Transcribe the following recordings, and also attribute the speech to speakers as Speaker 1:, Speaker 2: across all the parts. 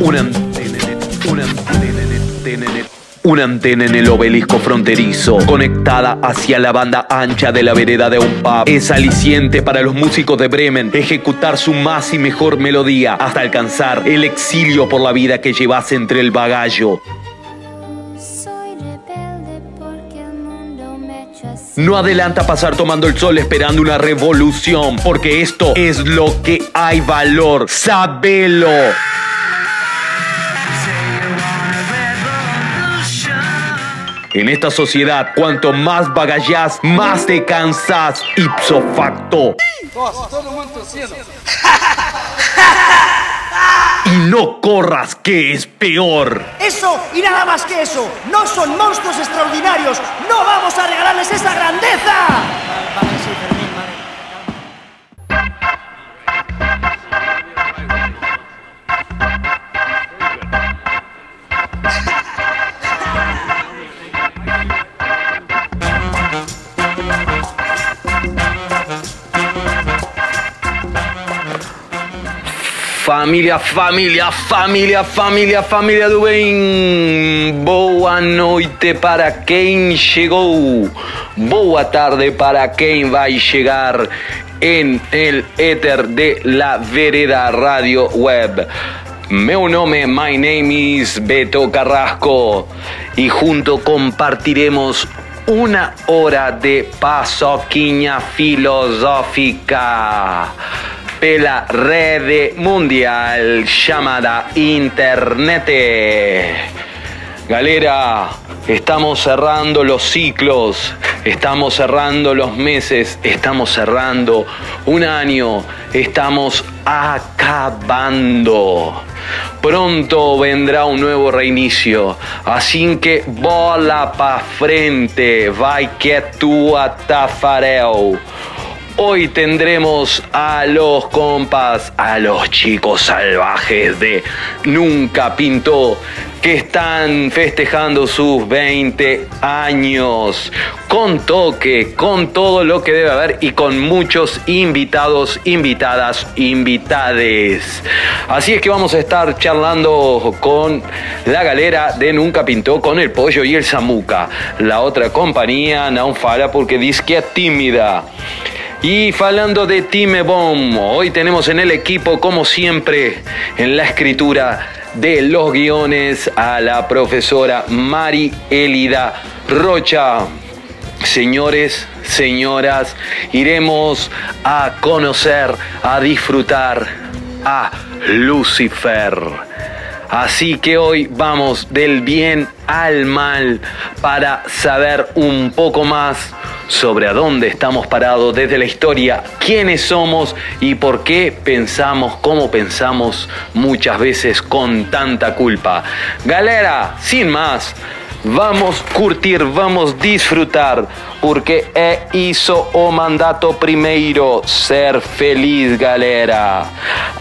Speaker 1: Una antena en el- una antena en el- antena en el- una antena en el obelisco fronterizo, conectada hacia la banda ancha de la vereda de un pub. Es aliciente para los músicos de Bremen ejecutar su más y mejor melodía hasta alcanzar el exilio por la vida que llevas entre el bagallo. No adelanta pasar tomando el sol esperando una revolución, porque esto es lo que hay valor. Sabelo. En esta sociedad, cuanto más bagallás, más te cansas. Ipso facto. Y no corras, que es peor.
Speaker 2: Eso y nada más que eso. No son monstruos extraordinarios. No vamos a regalarles esa grandeza.
Speaker 1: Família, família, família, família do bem. Boa noite para quem chegou. Boa tarde para quem vai chegar en el éter de la Vereda Radio Web. Meu nome, my name is Beto Carrasco y junto compartiremos una hora de pasoquinha filosófica pela rede mundial llamada Internet. Galera, estamos cerrando los ciclos, estamos cerrando los meses, estamos cerrando un año, estamos acabando. Pronto vendrá un nuevo reinicio, así que bola pa frente, vai que tu atafareu. Hoy tendremos a los compas, a los chicos salvajes de Nunca Pintó, que están festejando sus 20 años, con toque, con todo lo que debe haber y con muchos invitados, invitadas, invitades. Así es que vamos a estar charlando con la galera de Nunca Pintó, con el Pollo y el Samuca. La otra compañía no fala porque dice que es tímida. Y hablando de Time Bomb, hoy tenemos en el equipo, como siempre, en la escritura de los guiones a la profesora Mari Elida Rocha. Señores, señoras, iremos a conocer, a disfrutar a Lucifer. Así que hoy vamos del bien al mal para saber un poco más sobre a dónde estamos parados desde la historia, quiénes somos y por qué pensamos como pensamos muchas veces con tanta culpa. Galera, sin más, vamos curtir, vamos disfrutar, porque é hizo o mandato primeiro, ser feliz, galera.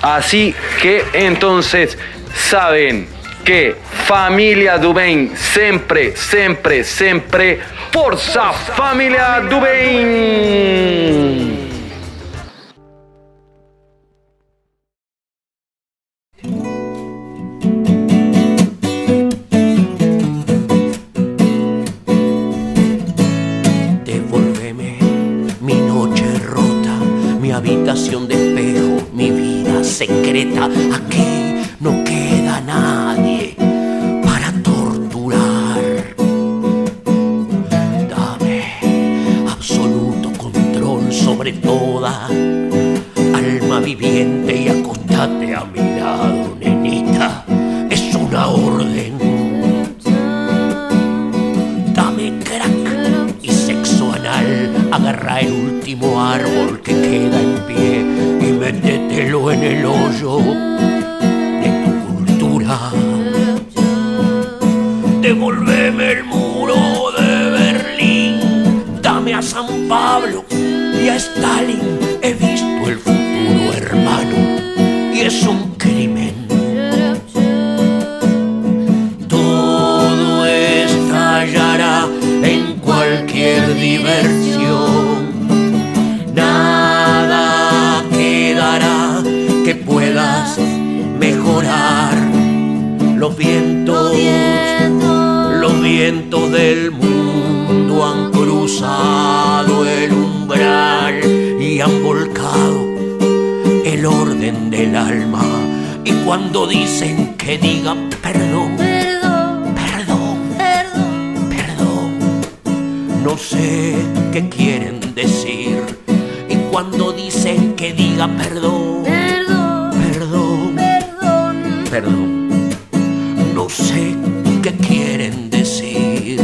Speaker 1: Así que entonces, saben que família do bem sempre, sempre, sempre, força família
Speaker 3: cuando dicen que diga perdón,
Speaker 4: perdón,
Speaker 3: perdón,
Speaker 4: perdón.
Speaker 3: perdón, no sé qué quieren decir.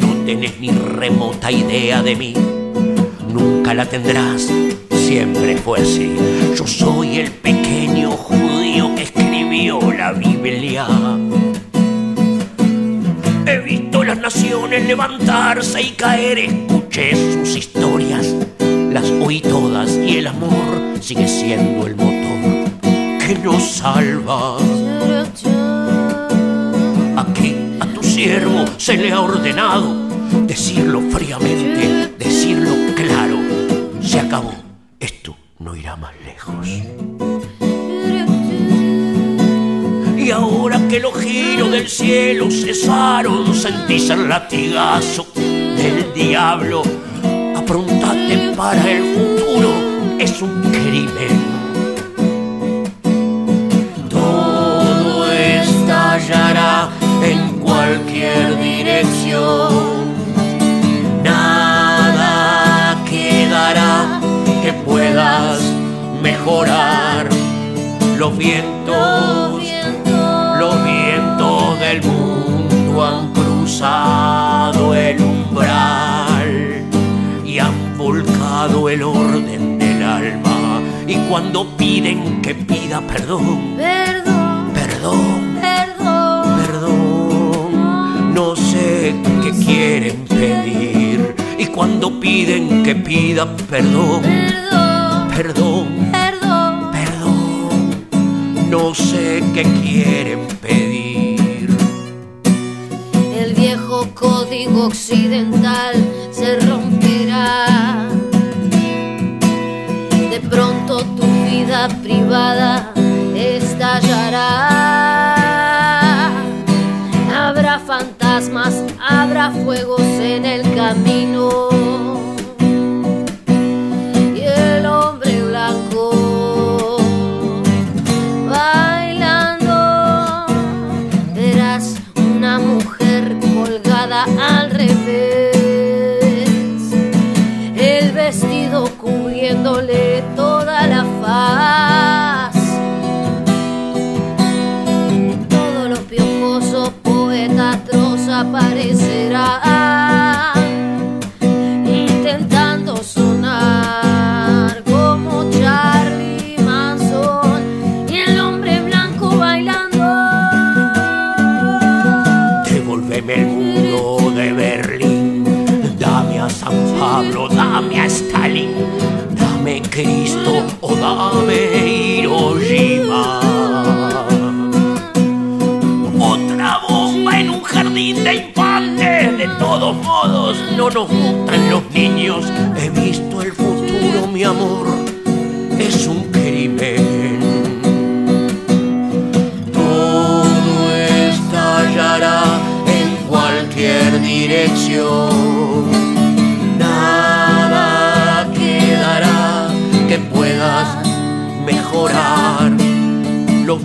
Speaker 3: No tenés ni remota idea de mí, nunca la tendrás, siempre fue así. Yo soy el pequeño judío que escribió la Biblia. He visto las naciones levantarse y caer, escuché sus historias, las todas y el amor sigue siendo el motor que nos salva. Aquí a tu siervo se le ha ordenado decirlo fríamente, decirlo claro. Se acabó, esto no irá más lejos. Y ahora que los giros del cielo cesaron, sentís el latigazo del diablo. Aprontate para el futuro, es un crimen. Todo estallará en cualquier dirección. Nada quedará que puedas mejorar. Los vientos, el orden del alma. Y cuando piden que pida perdón,
Speaker 4: Perdón,
Speaker 3: perdón,
Speaker 4: perdón,
Speaker 3: perdón, no sé qué quieren pedir. Y cuando piden que pida perdón,
Speaker 4: perdón,
Speaker 3: perdón,
Speaker 4: perdón.
Speaker 3: perdón, no sé qué quieren pedir.
Speaker 4: El viejo código occidental se romperá. Vida privada estallará. Habrá fantasmas, habrá fuegos en el camino.
Speaker 3: No nos gustan los niños. He visto el futuro, mi amor, es un crimen. Todo estallará en cualquier dirección. Nada quedará que puedas mejorar. Los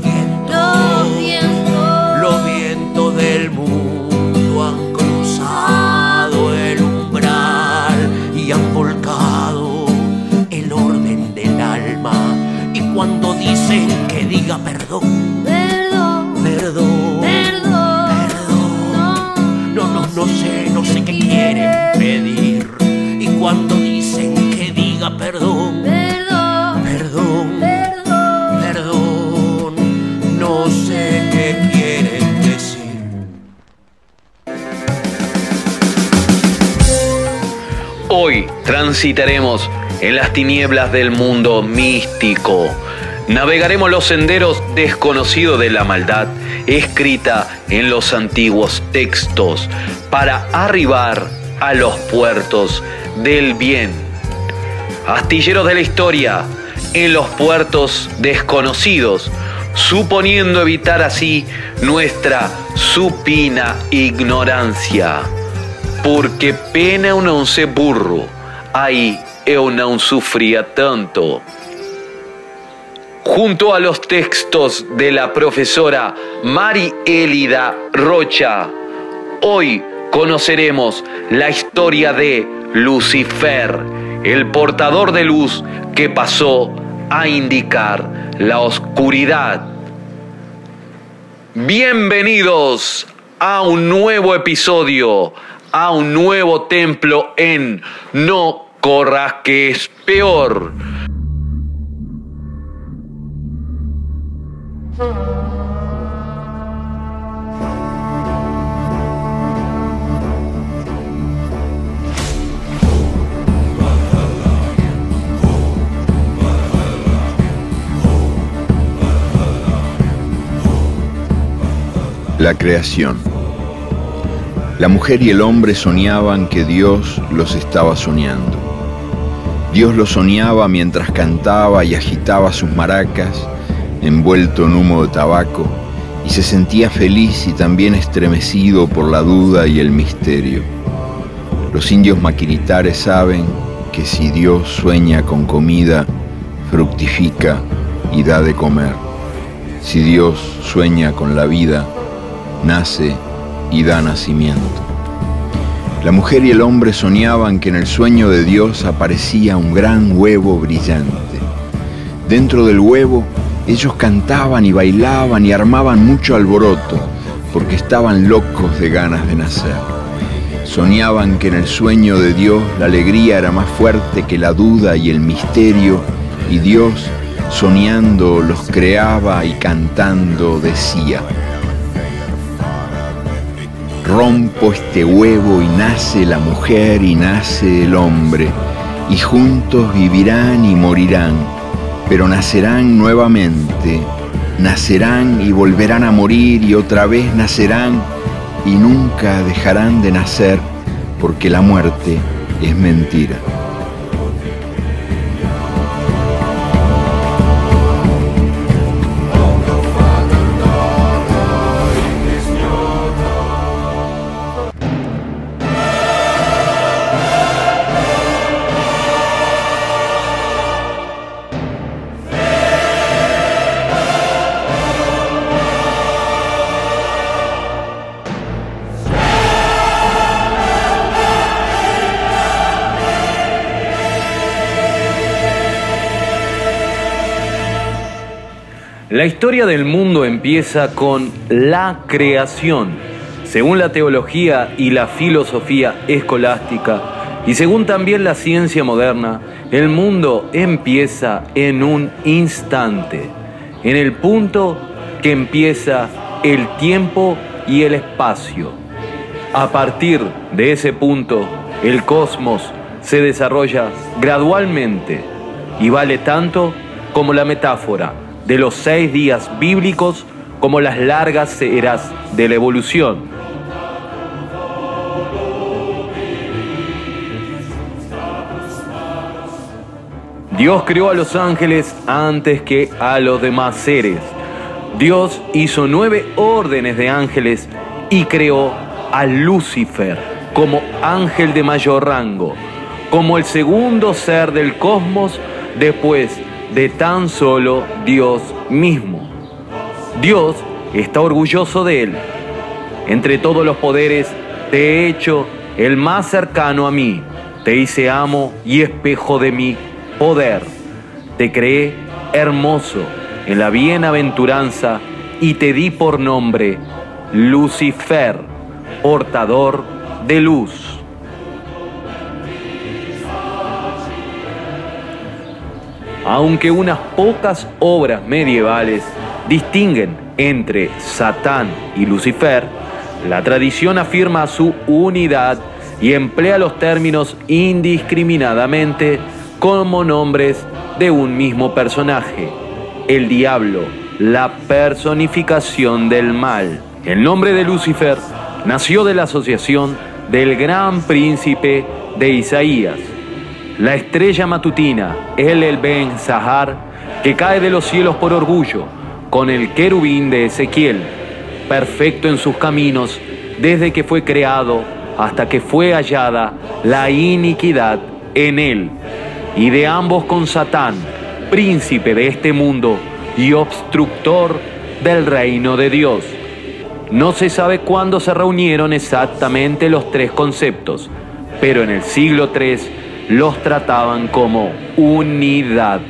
Speaker 1: transitaremos en las tinieblas del mundo místico. Navegaremos los senderos desconocidos de la maldad escrita en los antiguos textos para arribar a los puertos del bien. Astilleros de la historia en los puertos desconocidos suponiendo evitar así nuestra supina ignorancia. Porque pena não ser burro, aí eu não sufría tanto. Junto a los textos de la profesora Mari Elida Rocha, hoy conoceremos la historia de Lucifer, el portador de luz que pasó a indicar la oscuridad. Bienvenidos a un nuevo episodio, a un nuevo templo en No corras que es peor.
Speaker 5: La creación. La mujer y el hombre soñaban que Dios los estaba soñando. Dios los soñaba mientras cantaba y agitaba sus maracas, envuelto en humo de tabaco, y se sentía feliz y también estremecido por la duda y el misterio. Los indios maquiritares saben que si Dios sueña con comida, fructifica y da de comer. Si Dios sueña con la vida, nace y da nacimiento. La mujer y el hombre soñaban que en el sueño de Dios aparecía un gran huevo brillante. Dentro del huevo ellos cantaban y bailaban y armaban mucho alboroto porque estaban locos de ganas de nacer. Soñaban que en el sueño de Dios la alegría era más fuerte que la duda y el misterio y Dios, soñando, los creaba y cantando decía, rompo este huevo y nace la mujer y nace el hombre, y juntos vivirán y morirán, pero nacerán nuevamente, nacerán y volverán a morir y otra vez nacerán y nunca dejarán de nacer porque la muerte es mentira.
Speaker 1: Historia del mundo empieza con la creación, según la teología y la filosofía escolástica, y según también la ciencia moderna, el mundo empieza en un instante, en el punto que empieza el tiempo y el espacio. A partir de ese punto, el cosmos se desarrolla gradualmente y vale tanto como la metáfora de los seis días bíblicos como las largas eras de la evolución. Dios creó a los ángeles antes que a los demás seres. Dios hizo nueve órdenes de ángeles y creó a Lucifer como ángel de mayor rango, como el segundo ser del cosmos después de tan solo Dios mismo. Dios está orgulloso de él. Entre todos los poderes te he hecho el más cercano a mí. Te hice amo y espejo de mi poder. Te creé hermoso en la bienaventuranza y te di por nombre Lucifer, portador de luz. Aunque unas pocas obras medievales distinguen entre Satán y Lucifer, la tradición afirma su unidad y emplea los términos indiscriminadamente como nombres de un mismo personaje, el diablo, la personificación del mal. El nombre de Lucifer nació de la asociación del gran príncipe de Isaías, la estrella matutina, el el Ben Sahar, que cae de los cielos por orgullo,
Speaker 6: con el querubín de Ezequiel, perfecto en sus caminos desde que fue creado hasta que fue hallada la iniquidad en él, y de ambos con Satán, príncipe de este mundo y obstructor del reino de Dios. No se sabe cuándo se reunieron exactamente los tres conceptos, pero en el siglo III los trataban como unidad.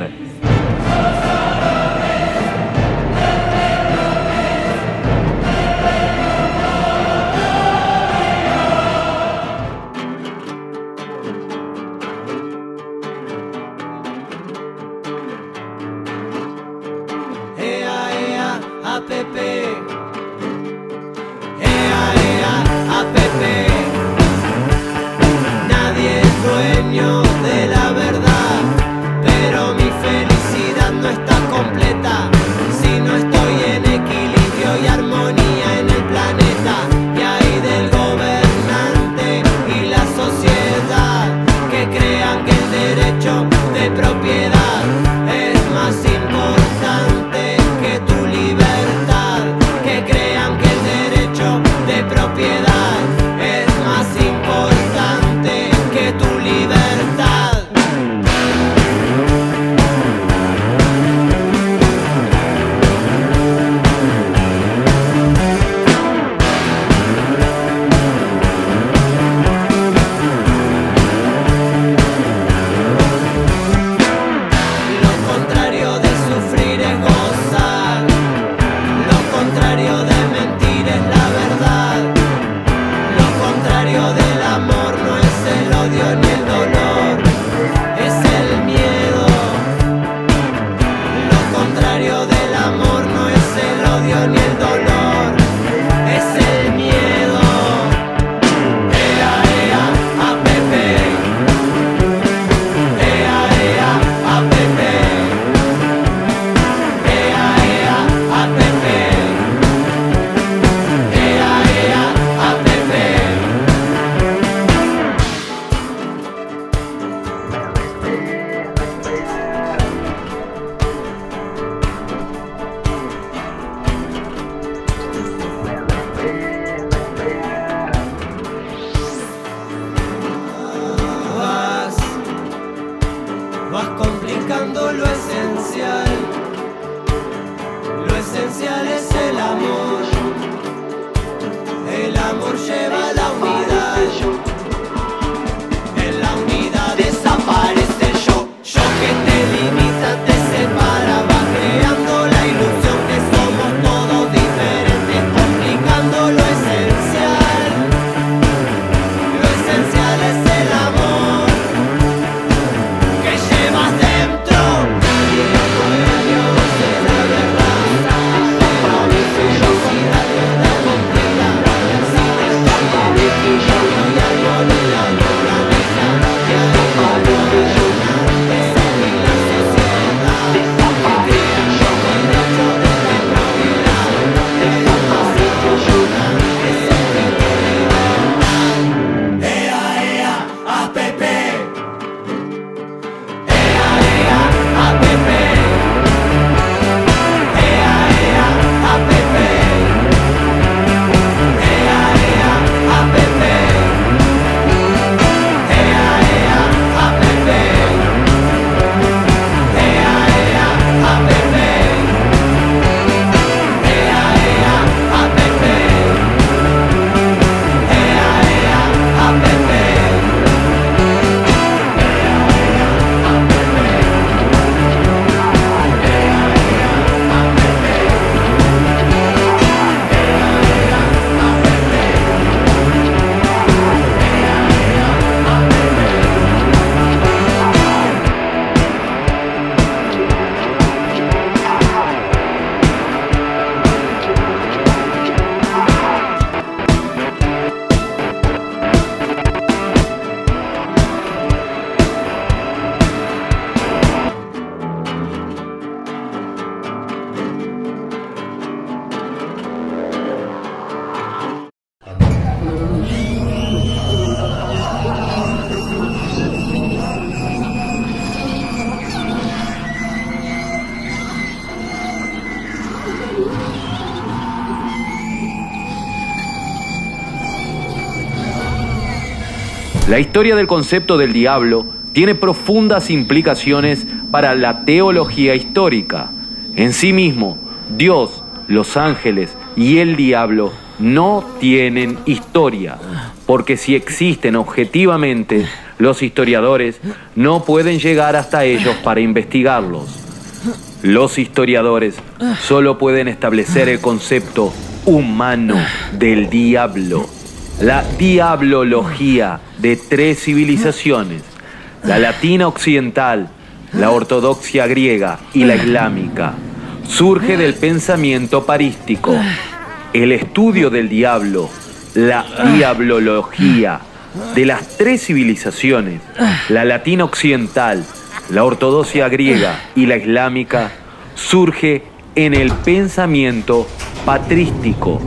Speaker 7: La
Speaker 1: historia del concepto del diablo tiene profundas implicaciones para la teología histórica. En sí mismo, Dios, los ángeles y el diablo no tienen historia, porque si existen objetivamente, los historiadores no pueden llegar hasta ellos para investigarlos. Los historiadores solo pueden establecer el concepto humano del diablo. La diablología de tres civilizaciones, la latina occidental, la ortodoxia griega y la islámica, surge del pensamiento parístico. El estudio del diablo, la diablología de las tres civilizaciones, la latina occidental, la ortodoxia griega y la islámica, surge en el pensamiento patrístico.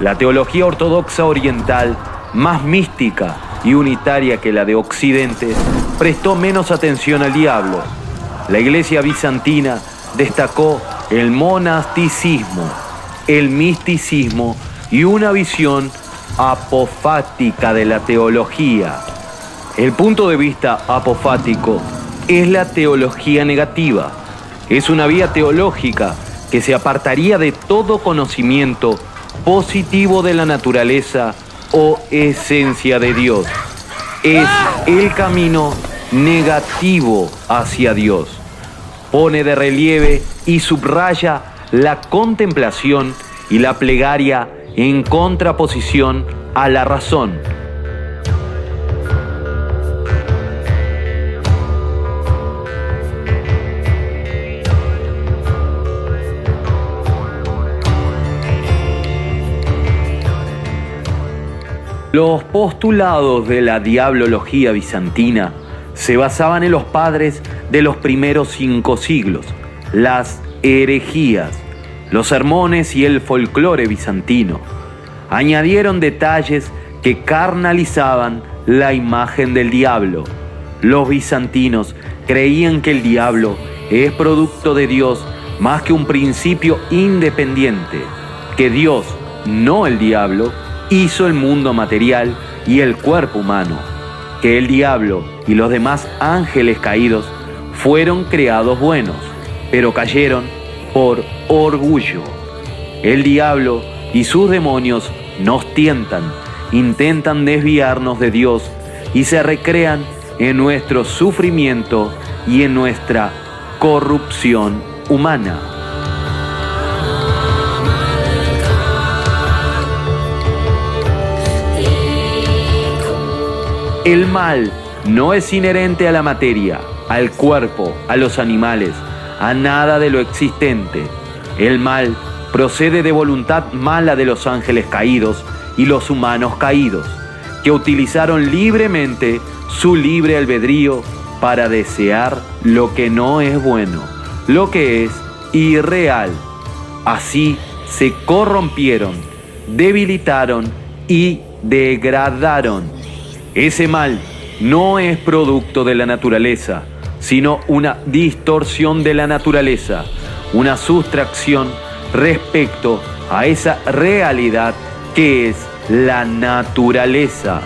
Speaker 1: La teología ortodoxa oriental, más mística y unitaria que la de Occidente, prestó menos atención al diablo. La iglesia bizantina destacó el monasticismo, el misticismo y una visión apofática de la teología. El punto de vista apofático es la teología negativa. Es una vía teológica que se apartaría de todo conocimiento positivo de la naturaleza o esencia de Dios. Es el camino negativo hacia Dios. Pone de relieve y subraya la contemplación y la plegaria en contraposición a la razón. Los postulados de la diablología bizantina se basaban en los padres de los primeros cinco siglos, las herejías, los sermones y el folclore bizantino. Añadieron detalles que carnalizaban la imagen del diablo. Los bizantinos creían que el diablo es producto de Dios más que un principio independiente, que Dios, no el diablo, hizo el mundo material y el cuerpo humano, que el diablo y los demás ángeles caídos fueron creados buenos, pero cayeron por orgullo. El diablo y sus demonios nos tientan, intentan desviarnos de Dios y se recrean en nuestro sufrimiento y en nuestra corrupción humana. El mal no es inherente a la materia, al cuerpo, a los animales, a nada de lo existente. El mal procede de voluntad mala de los ángeles caídos y los humanos caídos, que utilizaron libremente su libre albedrío para desear lo que no es bueno, lo que es irreal. Así se corrompieron, debilitaron y degradaron. Ese mal no es producto de la naturaleza, sino una distorsión de la naturaleza, una sustracción respecto a esa realidad que es la naturaleza.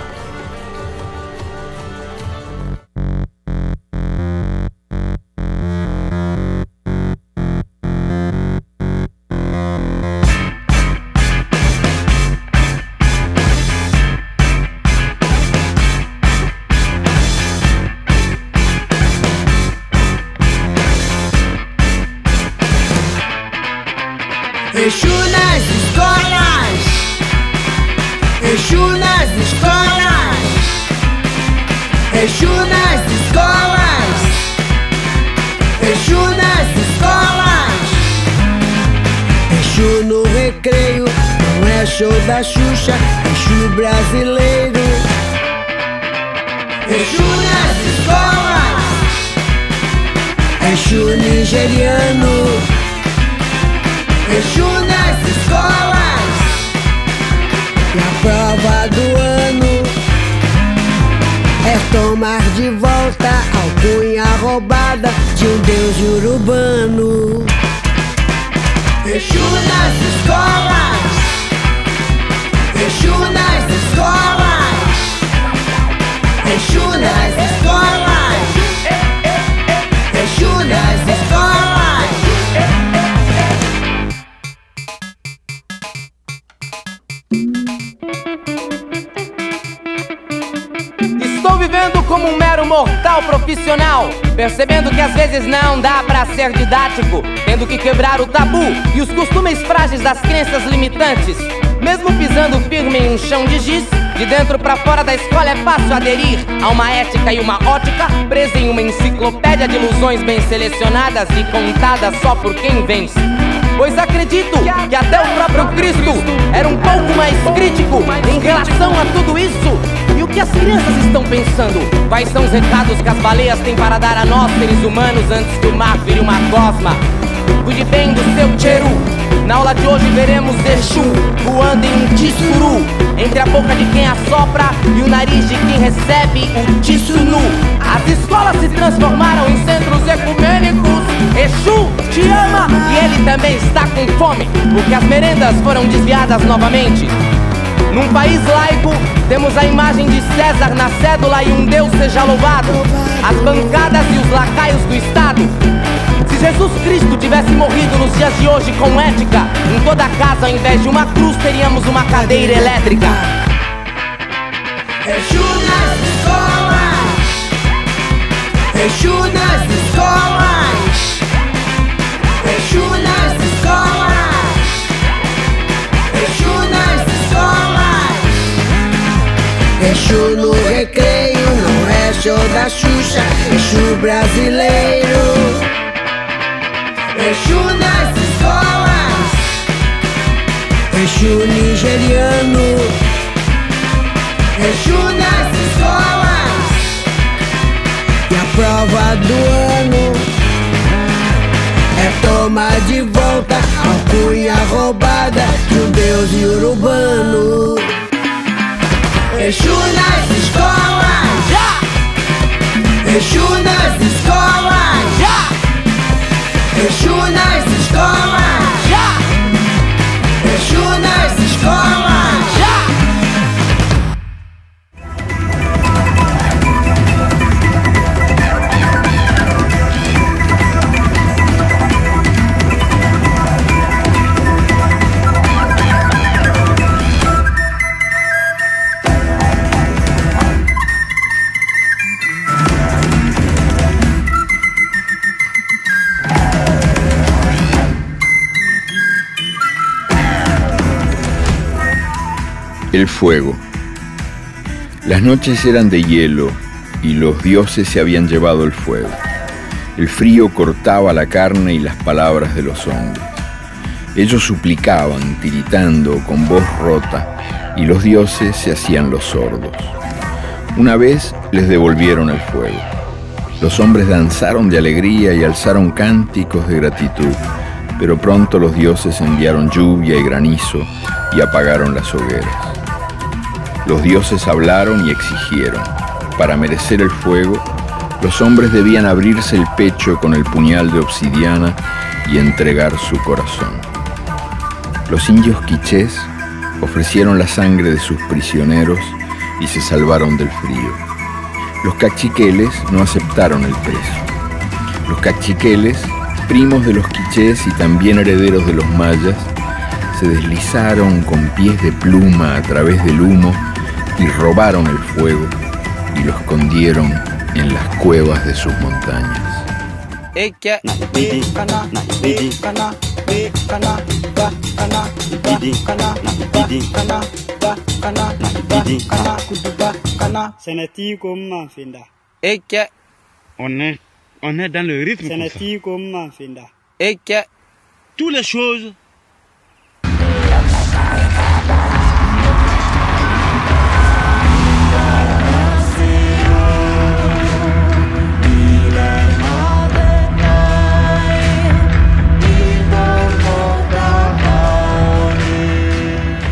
Speaker 8: Profissional, percebendo que às vezes não dá pra ser didático, tendo que quebrar o tabu e os costumes frágeis das crenças limitantes. Mesmo pisando firme em um chão de giz, de dentro pra fora da escola é fácil aderir a uma ética e uma ótica presa em uma enciclopédia de ilusões bem selecionadas e contadas só por quem vence. Pois acredito que até o próprio Cristo era um pouco mais crítico em relação a tudo isso. O que as crianças estão pensando? Quais são os recados que as baleias têm para dar a nós, seres humanos, antes que o mar vire uma gosma? Cuide bem do seu tcheru. Na aula de hoje veremos Exu voando em um tissuru Entre a boca de quem assopra e o nariz de quem recebe o tissunu As escolas se transformaram em centros ecumênicos Exu te ama e ele também está com fome Porque as merendas foram desviadas novamente num país laico, temos a imagem de César na cédula e um Deus seja louvado. As bancadas e os lacaios do Estado. Se Jesus Cristo tivesse morrido nos dias de hoje com ética, em toda casa, ao invés de uma cruz, teríamos uma cadeira elétrica.
Speaker 9: Exu nas escolas Exu nas escolas Exu nas escolas Exu no recreio Não é show da Xuxa Exu brasileiro. Exu nas escolas Exu nigeriano. Exu nas escolas E a prova do ano É tomar de volta a cunha roubada De um deus iorubano Exu nas escolas Exu nas escolas Exu nas escolas
Speaker 5: El fuego. Las noches eran de hielo y los dioses se habían llevado el fuego. El frío cortaba la carne y las palabras de los hombres. Ellos suplicaban, tiritando, con voz rota, y los dioses se hacían los sordos. Una vez les devolvieron el fuego. Los hombres danzaron de alegría y alzaron cánticos de gratitud, pero pronto los dioses enviaron lluvia y granizo y apagaron las hogueras. Los dioses hablaron y exigieron. Para merecer el fuego, los hombres debían abrirse el pecho con el puñal de obsidiana y entregar su corazón. Los indios quichés ofrecieron la sangre de sus prisioneros y se salvaron del frío. Los cachiqueles no aceptaron el precio. Los cachiqueles, primos de los quichés y también herederos de los mayas, se deslizaron con pies de pluma a través del humo y robaron el fuego y lo escondieron en las cuevas de sus montañas.
Speaker 10: On est, on est dans le rythme. comme ça. Toutes les choses.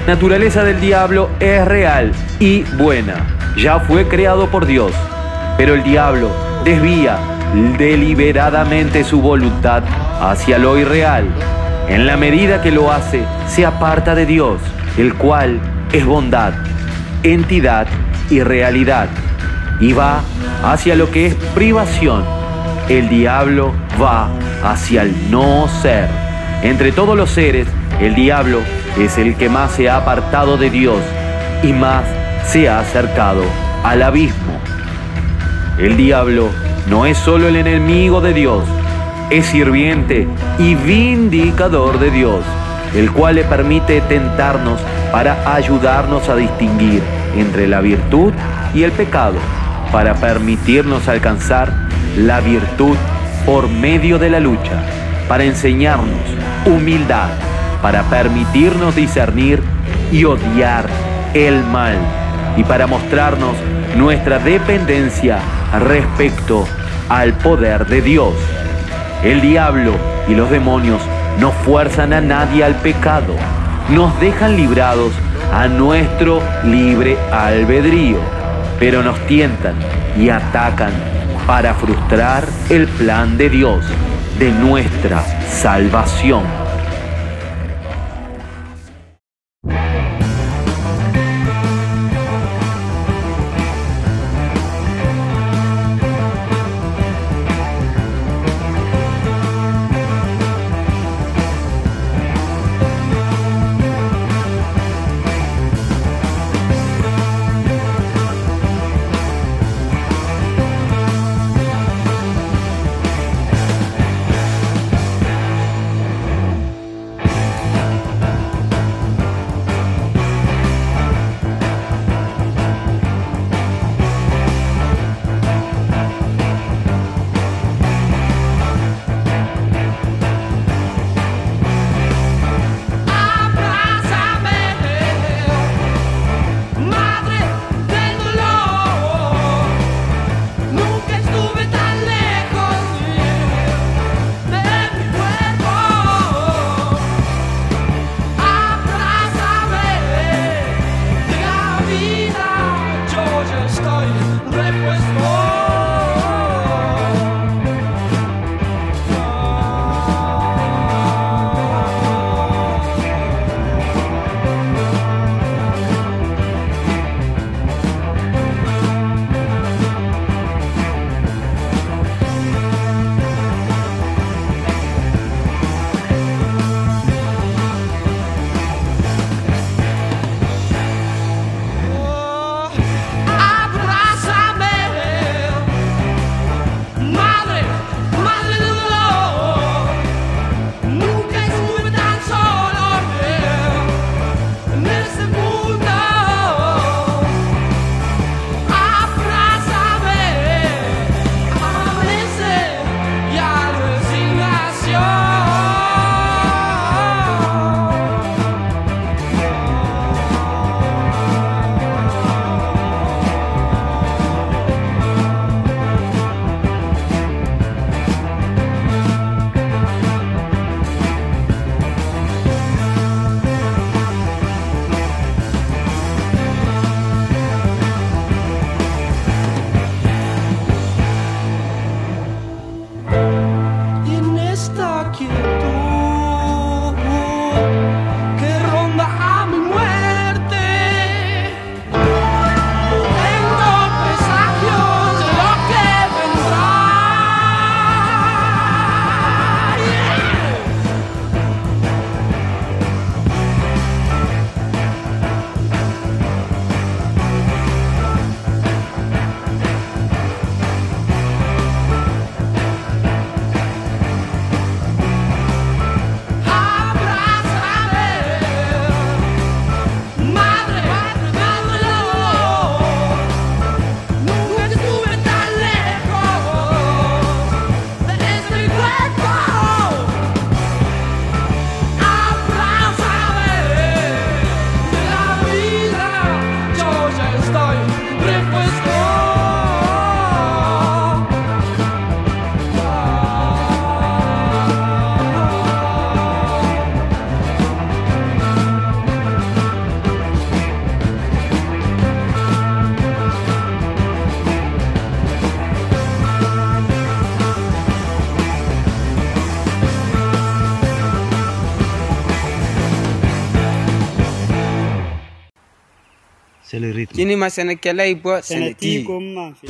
Speaker 1: Naturaleza del diablo es real y buena. Ya fue creado por Dios. Pero el diablo desvía deliberadamente su voluntad hacia lo irreal. En la medida que lo hace, se aparta de Dios, el cual es bondad, entidad y realidad. Y va hacia lo que es privación. El diablo va hacia el no ser. Entre todos los seres, el diablo es el que más se ha apartado de Dios y más se ha acercado al abismo.
Speaker 11: El diablo no es solo el enemigo de Dios, es sirviente y vindicador de Dios, el cual le permite tentarnos para ayudarnos a distinguir entre la virtud y el pecado, para permitirnos alcanzar la virtud por medio de la lucha, para enseñarnos humildad, para permitirnos discernir y odiar el mal y para mostrarnos nuestra dependencia respecto al poder de Dios. El diablo y los demonios no fuerzan a nadie al pecado, nos dejan librados a nuestro libre albedrío, pero nos tientan y atacan para frustrar el plan de Dios de nuestra salvación.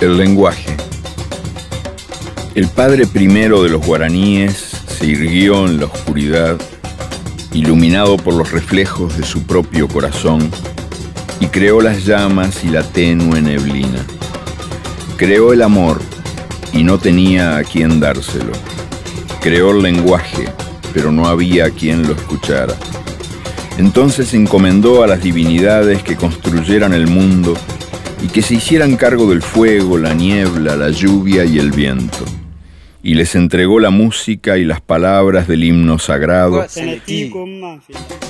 Speaker 5: El lenguaje. El padre primero de los guaraníes se irguió en la oscuridad, iluminado por los reflejos de su propio corazón, y creó las llamas y la tenue neblina. Creó el amor y no tenía a quien dárselo. Creó el lenguaje, pero no había quien lo escuchara. Entonces encomendó a las divinidades que construyeran el mundo y que se hicieran cargo del fuego, la niebla, la lluvia y el viento. Y les entregó la música y las palabras del himno sagrado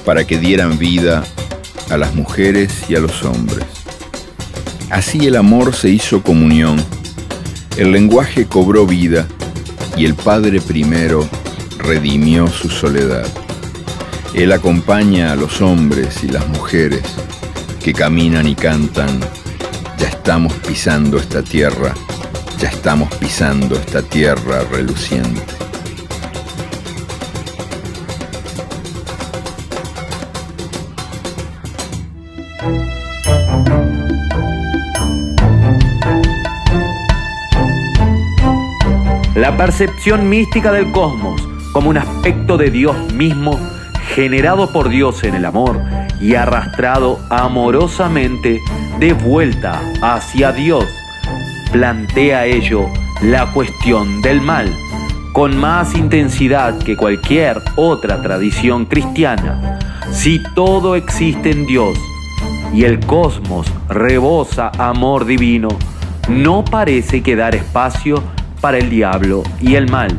Speaker 5: para que dieran vida a las mujeres y a los hombres. Así el amor se hizo comunión, el lenguaje cobró vida y el Padre primero redimió su soledad. Él acompaña a los hombres y las mujeres que caminan y cantan, ya estamos pisando esta tierra, ya estamos pisando esta tierra reluciente.
Speaker 1: La percepción mística del cosmos como un aspecto de Dios mismo generado por Dios en el amor y arrastrado amorosamente de vuelta hacia Dios, plantea ello la cuestión del mal con más intensidad que cualquier otra tradición cristiana. Si todo existe en Dios y el cosmos rebosa amor divino, no parece quedar espacio para el diablo y el mal.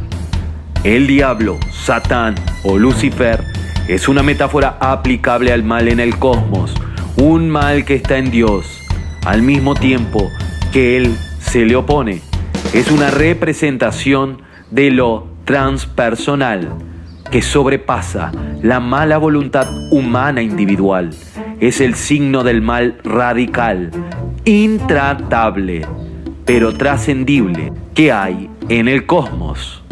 Speaker 1: El diablo, Satán o Lucifer es una metáfora aplicable al mal en el cosmos, un mal que está en Dios, al mismo tiempo que Él se le opone. Es una representación de lo transpersonal que sobrepasa la mala voluntad humana individual. Es el signo del mal radical, intratable, pero trascendible que hay en el cosmos.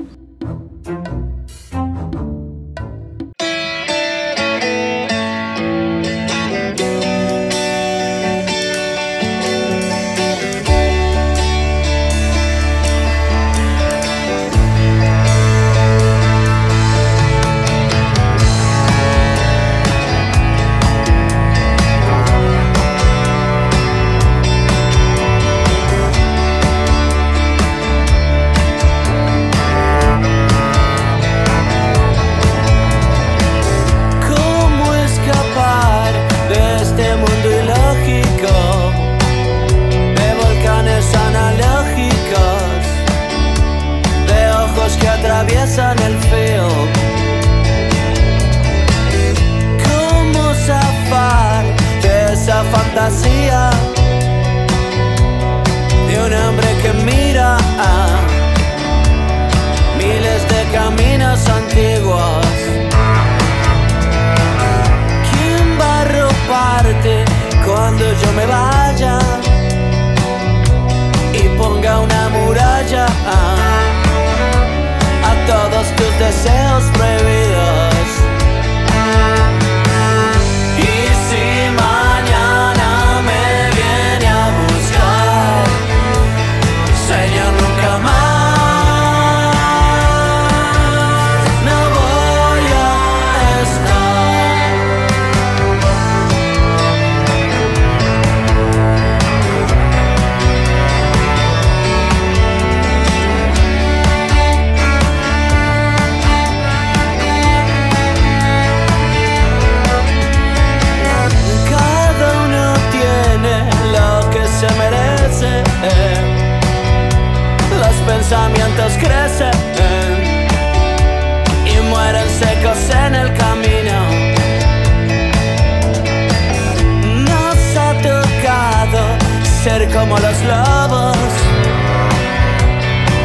Speaker 12: Ser como los lobos,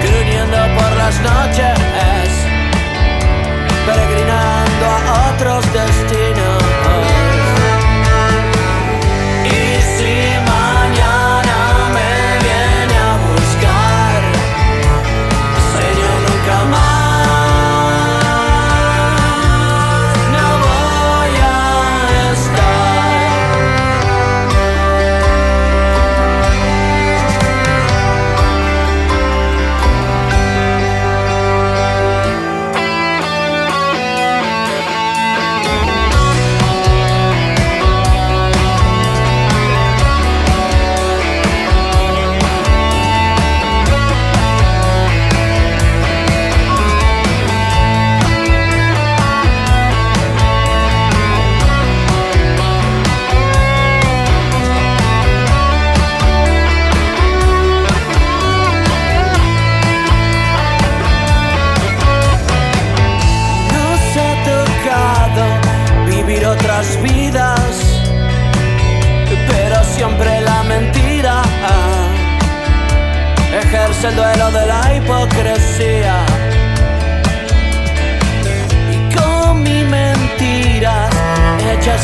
Speaker 12: gruñendo por las noches, peregrinando a otros destinos.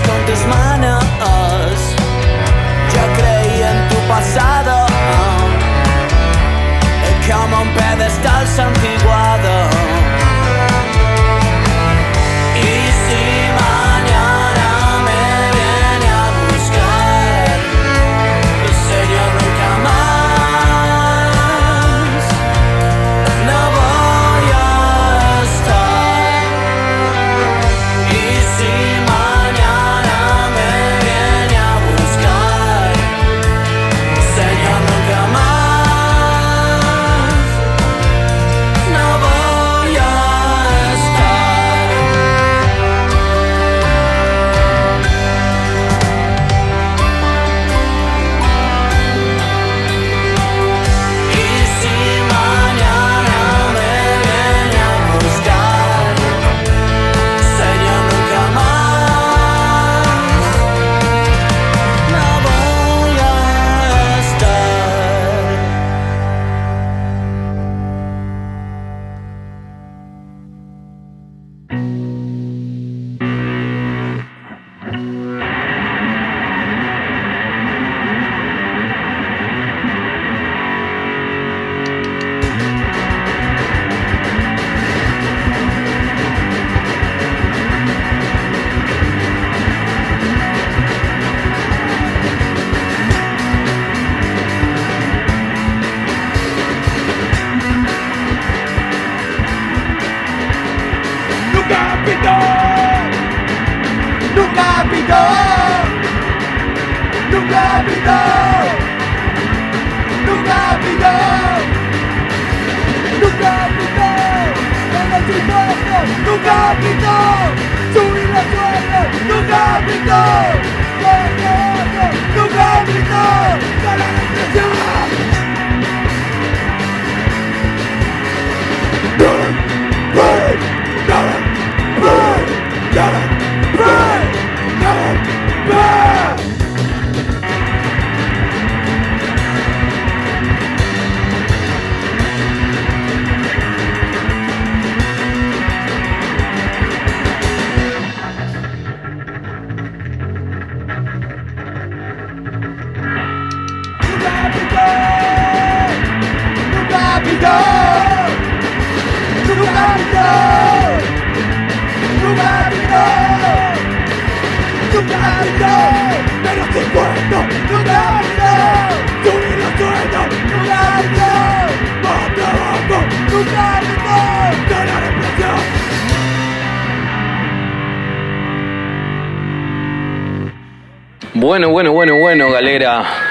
Speaker 9: Con tus manos, yo creí en tu pasado. Como un pedestal santiguado.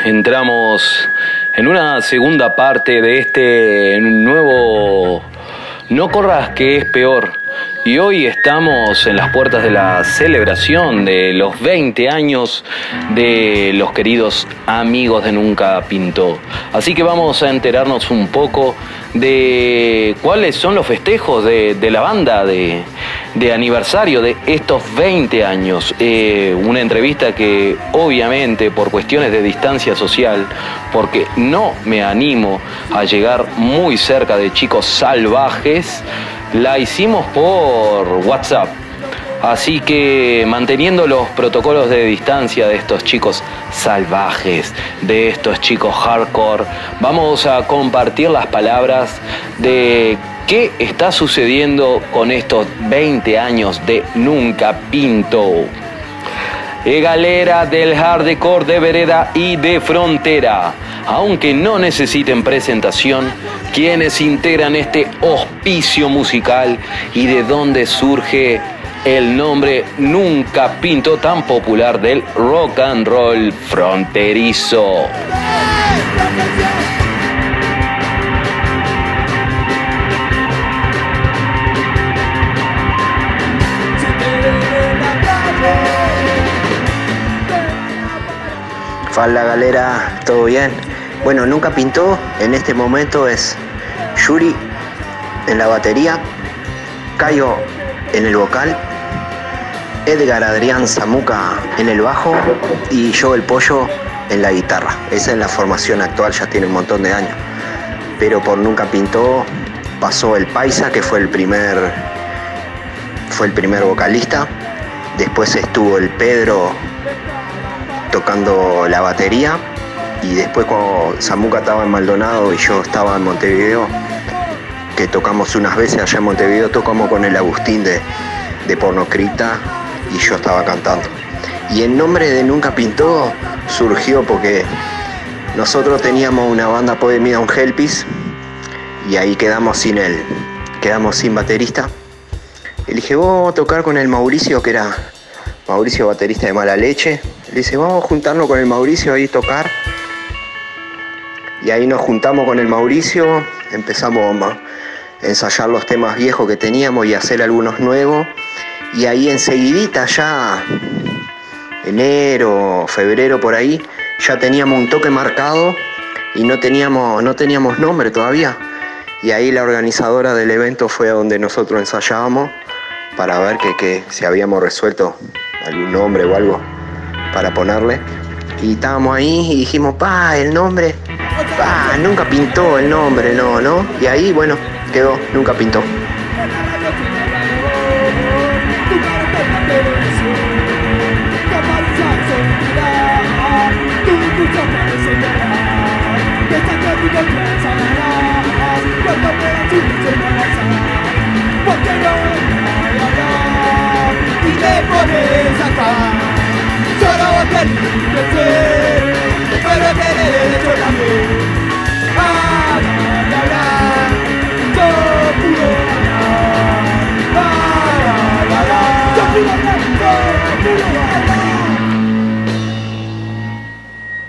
Speaker 1: Entramos en una segunda parte de este nuevo No corras que es peor. Y hoy estamos en las puertas de la celebración de los 20 años de los queridos amigos de Nunca Pintó. Así que vamos a enterarnos un poco de cuáles son los festejos de, de la banda de, de aniversario de estos 20 años. Eh, una entrevista que obviamente por cuestiones de distancia social, porque no me animo a llegar muy cerca de chicos salvajes, la hicimos por WhatsApp. Así que manteniendo los protocolos de distancia de estos chicos salvajes, de estos chicos hardcore, vamos a compartir las palabras de qué está sucediendo con estos 20 años de Nunca Pinto. Eh, galera del hardcore de vereda y de frontera. Aunque no necesiten presentación, quienes integran este hospicio musical y de dónde surge el nombre nunca pinto tan popular del rock and roll fronterizo.
Speaker 13: Fala galera, ¿todo bien? Bueno, nunca pintó, en este momento es Yuri en la batería, Cayo en el vocal, Edgar Adrián Zamuca en el bajo y yo el pollo en la guitarra. Esa es la formación actual, ya tiene un montón de años. pero por Nunca Pintó pasó el Paisa, que fue el primer, fue el primer vocalista. Después estuvo el Pedro tocando la batería. Y después cuando Samuca estaba en Maldonado y yo estaba en Montevideo, que tocamos unas veces allá en Montevideo, tocamos con el Agustín de, de Pornocrita y yo estaba cantando. Y el nombre de Nunca Pintó surgió porque nosotros teníamos una banda Poemida un Helpis y ahí quedamos sin él, quedamos sin baterista. Y dije, vamos a tocar con el Mauricio, que era Mauricio baterista de mala leche. Le dice, vamos a juntarnos con el Mauricio ahí a tocar. Y ahí nos juntamos con el Mauricio, empezamos a ensayar los temas viejos que teníamos y hacer algunos nuevos. Y ahí enseguidita ya, enero, febrero por ahí, ya teníamos un toque marcado y no teníamos, no teníamos nombre todavía. Y ahí la organizadora del evento fue a donde nosotros ensayábamos para ver que, que si habíamos resuelto algún nombre o algo para ponerle. Y estábamos ahí y dijimos, pa, el nombre, pa, nunca pintó el nombre, no, ¿no? Y ahí, bueno, quedó, nunca pintó.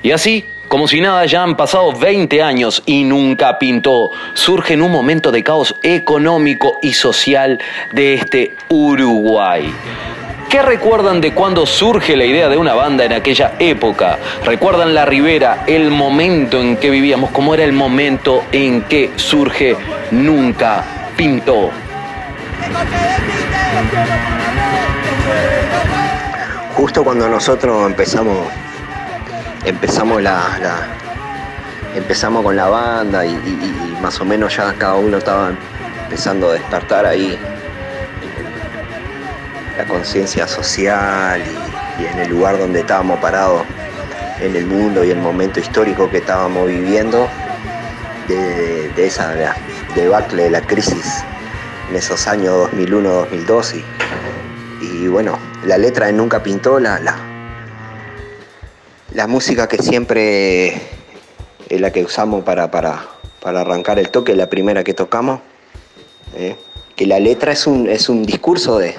Speaker 4: Y
Speaker 1: así, como si nada, ya han pasado 20 años y nunca pintó. Surge en un momento de caos económico y social de este Uruguay. ¿Qué recuerdan de cuando surge la idea de una banda en aquella época? ¿Recuerdan la Ribera, el momento en que vivíamos? ¿Cómo era el momento en que surge Nunca Pintó?
Speaker 13: Justo cuando nosotros empezamos, empezamos la, empezamos con la banda y, y- y más o menos ya cada uno estaba empezando a despertar ahí la conciencia social y, en el lugar donde estábamos parados en el mundo y el momento histórico que estábamos viviendo de, de esa la- debacle de la crisis en esos años 2001-2002 y, y bueno, la letra de Nunca Pintó, la, la, la música que siempre es la que usamos para, para, para arrancar el toque, la primera que tocamos, ¿eh? que la letra es un, es un discurso de,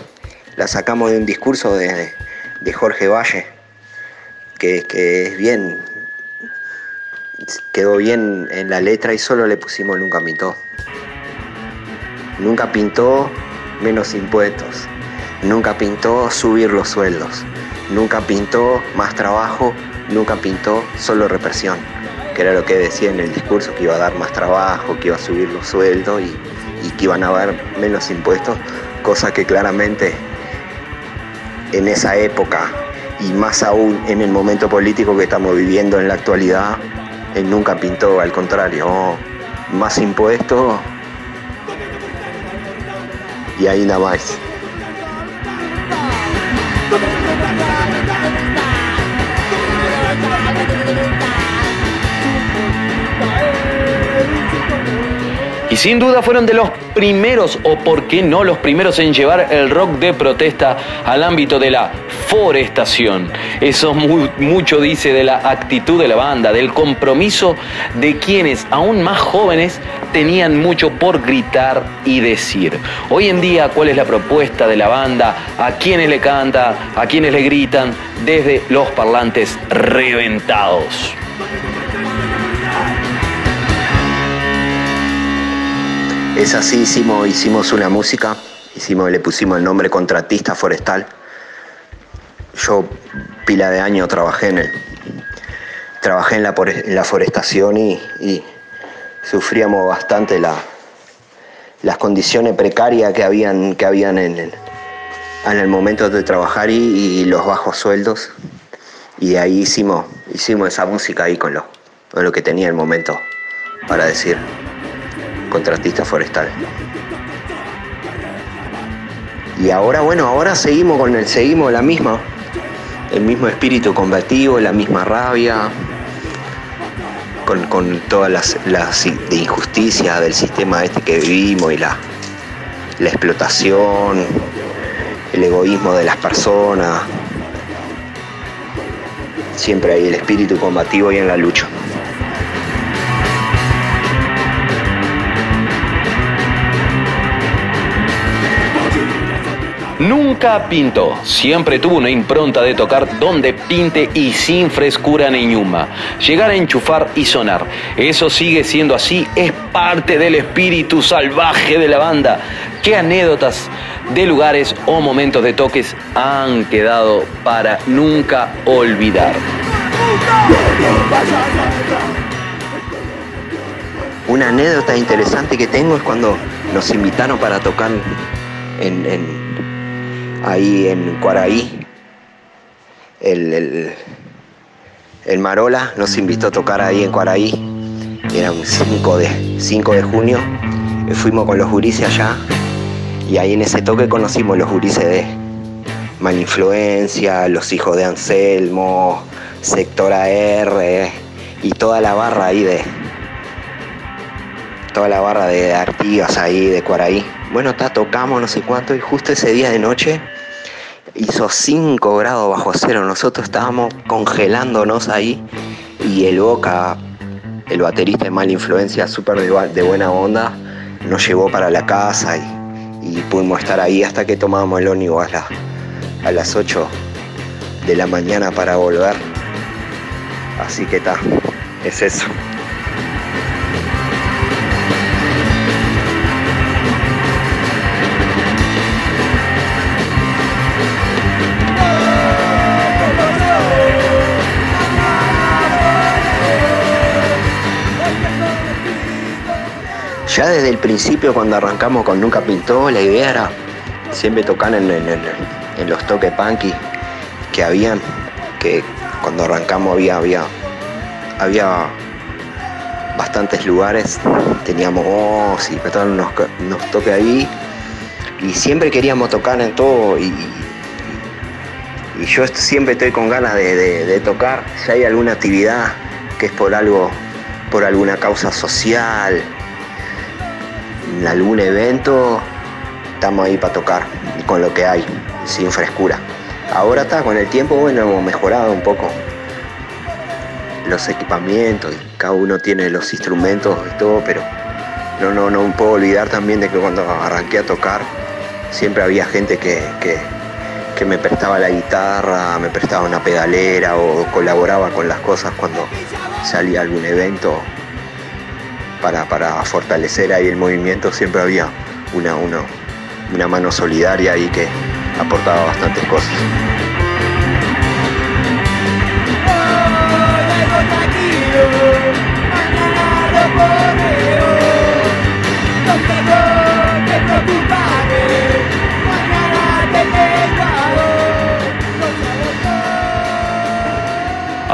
Speaker 13: la sacamos de un discurso de, de Jorge Valle, que, que es bien, quedó bien en la letra y solo le pusimos Nunca Pintó. Nunca pintó menos impuestos. Nunca pintó subir los sueldos. Nunca pintó más trabajo. Nunca pintó solo represión. Que era lo que decía en el discurso, que iba a dar más trabajo, que iba a subir los sueldos y, y que iban a haber menos impuestos. Cosa que claramente en esa época y más aún en el momento político que estamos viviendo en la actualidad, él nunca pintó, al contrario, oh, más impuestos y ahí nada más.
Speaker 1: Y sin duda fueron de los primeros, o por qué no los primeros, en llevar el rock de protesta al ámbito de la forestación. Eso mu- mucho dice de la actitud de la banda, del compromiso de quienes, aún más jóvenes, tenían mucho por gritar y decir. Hoy en día, ¿cuál es la propuesta de la banda? ¿A quiénes le canta? ¿A quiénes le gritan? Desde los parlantes reventados.
Speaker 13: Es así, hicimos, hicimos una música, hicimos, le pusimos el nombre Contratista Forestal. Yo pila de años trabajé en trabajé en la, forestación y, sufríamos bastante la- las condiciones precarias que habían, que habían en, el, en el momento de trabajar y, y los bajos sueldos. Y ahí hicimos, hicimos esa música ahí con lo, con lo que tenía el momento para decir. Contratista forestal. Y ahora, bueno, ahora seguimos con el, seguimos la misma, el mismo espíritu combativo, la misma rabia, con, con todas las, las injusticias del sistema este que vivimos y la, la explotación, el egoísmo de las personas. Siempre hay el espíritu combativo y en la lucha.
Speaker 1: Nunca pintó, siempre tuvo una impronta de tocar donde pinte y sin frescura ninguna. Llegar a enchufar y sonar. Eso sigue siendo así, es parte del espíritu salvaje de la banda. ¿Qué anécdotas de lugares o momentos de toques han quedado para nunca olvidar?
Speaker 13: Una anécdota interesante que tengo es cuando nos invitaron para tocar en, en- ahí en Cuaraí. El, el- Marola nos invitó a tocar ahí en Cuaraí. Era un 5 de, 5 de junio. Fuimos con los gurises allá. Y ahí en ese toque conocimos los gurises de Malinfluencia, los hijos de Anselmo, Sector AR y toda la barra ahí de, toda la barra de Artigas ahí, de Cuaraí. Bueno, está, tocamos no sé cuánto y justo ese día de noche hizo 5 grados bajo cero. Nosotros estábamos congelándonos ahí y el Boca, el baterista de mala influencia, súper de, bu- de buena onda, nos llevó para la casa y, pudimos estar ahí hasta que tomábamos el ómnibus a, a las 8 de la mañana para volver. Así que está, es eso. Ya desde el principio, cuando arrancamos con Nunca Pintó, la idea era siempre tocar en, los toques punky que habían, que cuando arrancamos había, había, había bastantes lugares, teníamos voz y todos unos, unos toques ahí, y siempre queríamos tocar en todo, y, y yo siempre estoy con ganas de- de tocar, si hay alguna actividad que es por algo, por alguna causa social, en algún evento, estamos ahí para tocar con lo que hay, sin frescura. Ahora está, con el tiempo, bueno, hemos mejorado un poco los equipamientos y cada uno tiene los instrumentos y todo, pero no, no, no puedo olvidar también de que cuando arranqué a tocar siempre había gente que- que me prestaba la guitarra, me prestaba una pedalera o colaboraba con las cosas cuando salía algún evento para, para fortalecer ahí el movimiento siempre había una, una, una mano solidaria ahí que aportaba bastantes cosas.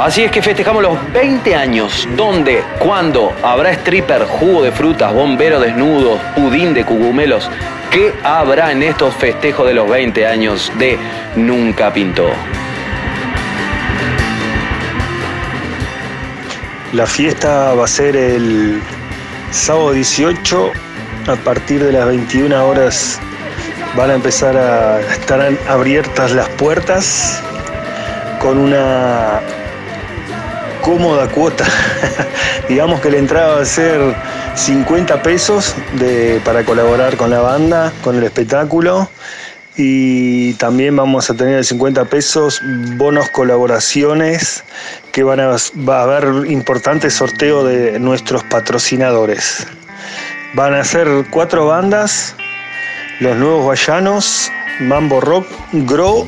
Speaker 1: Así es que festejamos los 20 años, donde, cuando habrá stripper, jugo de frutas, bombero desnudos, pudín de cugumelos, ¿qué habrá en estos festejos de los 20 años de Nunca Pintó?
Speaker 14: La fiesta va a ser el sábado 18 a partir de las 21 horas. Van a empezar a estar abiertas las puertas con una cómoda cuota. Digamos que la entrada va a ser 50 pesos de- para colaborar con la banda, con el espectáculo. Y también vamos a tener 50 pesos bonos colaboraciones que van a, va a haber importantes sorteo de nuestros patrocinadores. Van a ser cuatro bandas, Los Nuevos Vallanos, Mambo Rock, Grow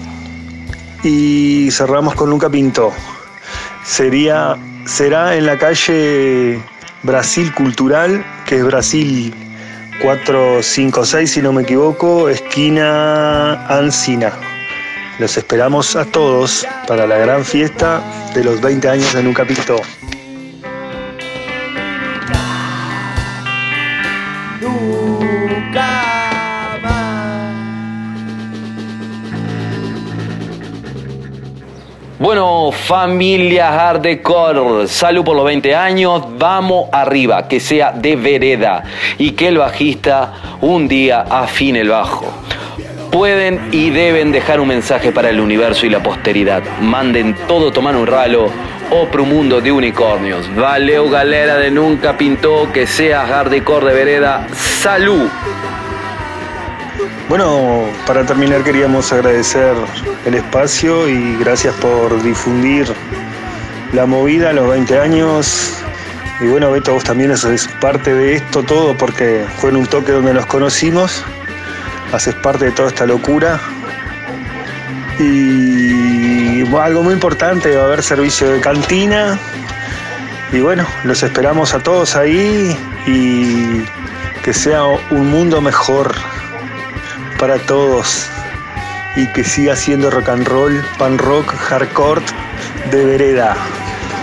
Speaker 14: y cerramos con Nunca Pintó. Sería, será en la calle Brasil Cultural, que es Brasil 456 si no me equivoco, esquina Ancina. Los esperamos a todos para la gran fiesta de los 20 años de Nunca
Speaker 1: Familia Hardcore, salud por los 20 años, vamos arriba, que sea de vereda y que el bajista un día afine el bajo. Pueden y deben dejar un mensaje para el universo y la posteridad. Manden todo tomar un ralo o pro mundo de unicornios. Valeu galera de nunca pintó que sea hardcore de vereda. Salud.
Speaker 14: Bueno, para terminar queríamos agradecer el espacio y gracias por difundir la movida a los 20 años. Y bueno, Beto, vos también sos parte de esto todo porque fue en un toque donde nos conocimos. Haces parte de toda esta locura. Y algo muy importante, va a haber servicio de cantina. Y bueno, los esperamos a todos ahí y que sea un mundo mejor para todos y que siga siendo rock and roll, pan rock, hardcore de vereda.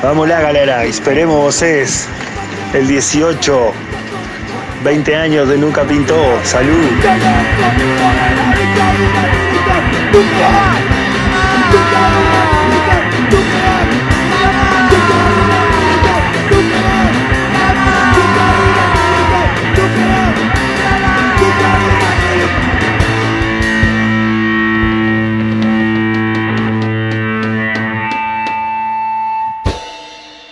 Speaker 14: Vamos la galera, esperemos vos el 18, 20 años de Nunca Pintó. Salud.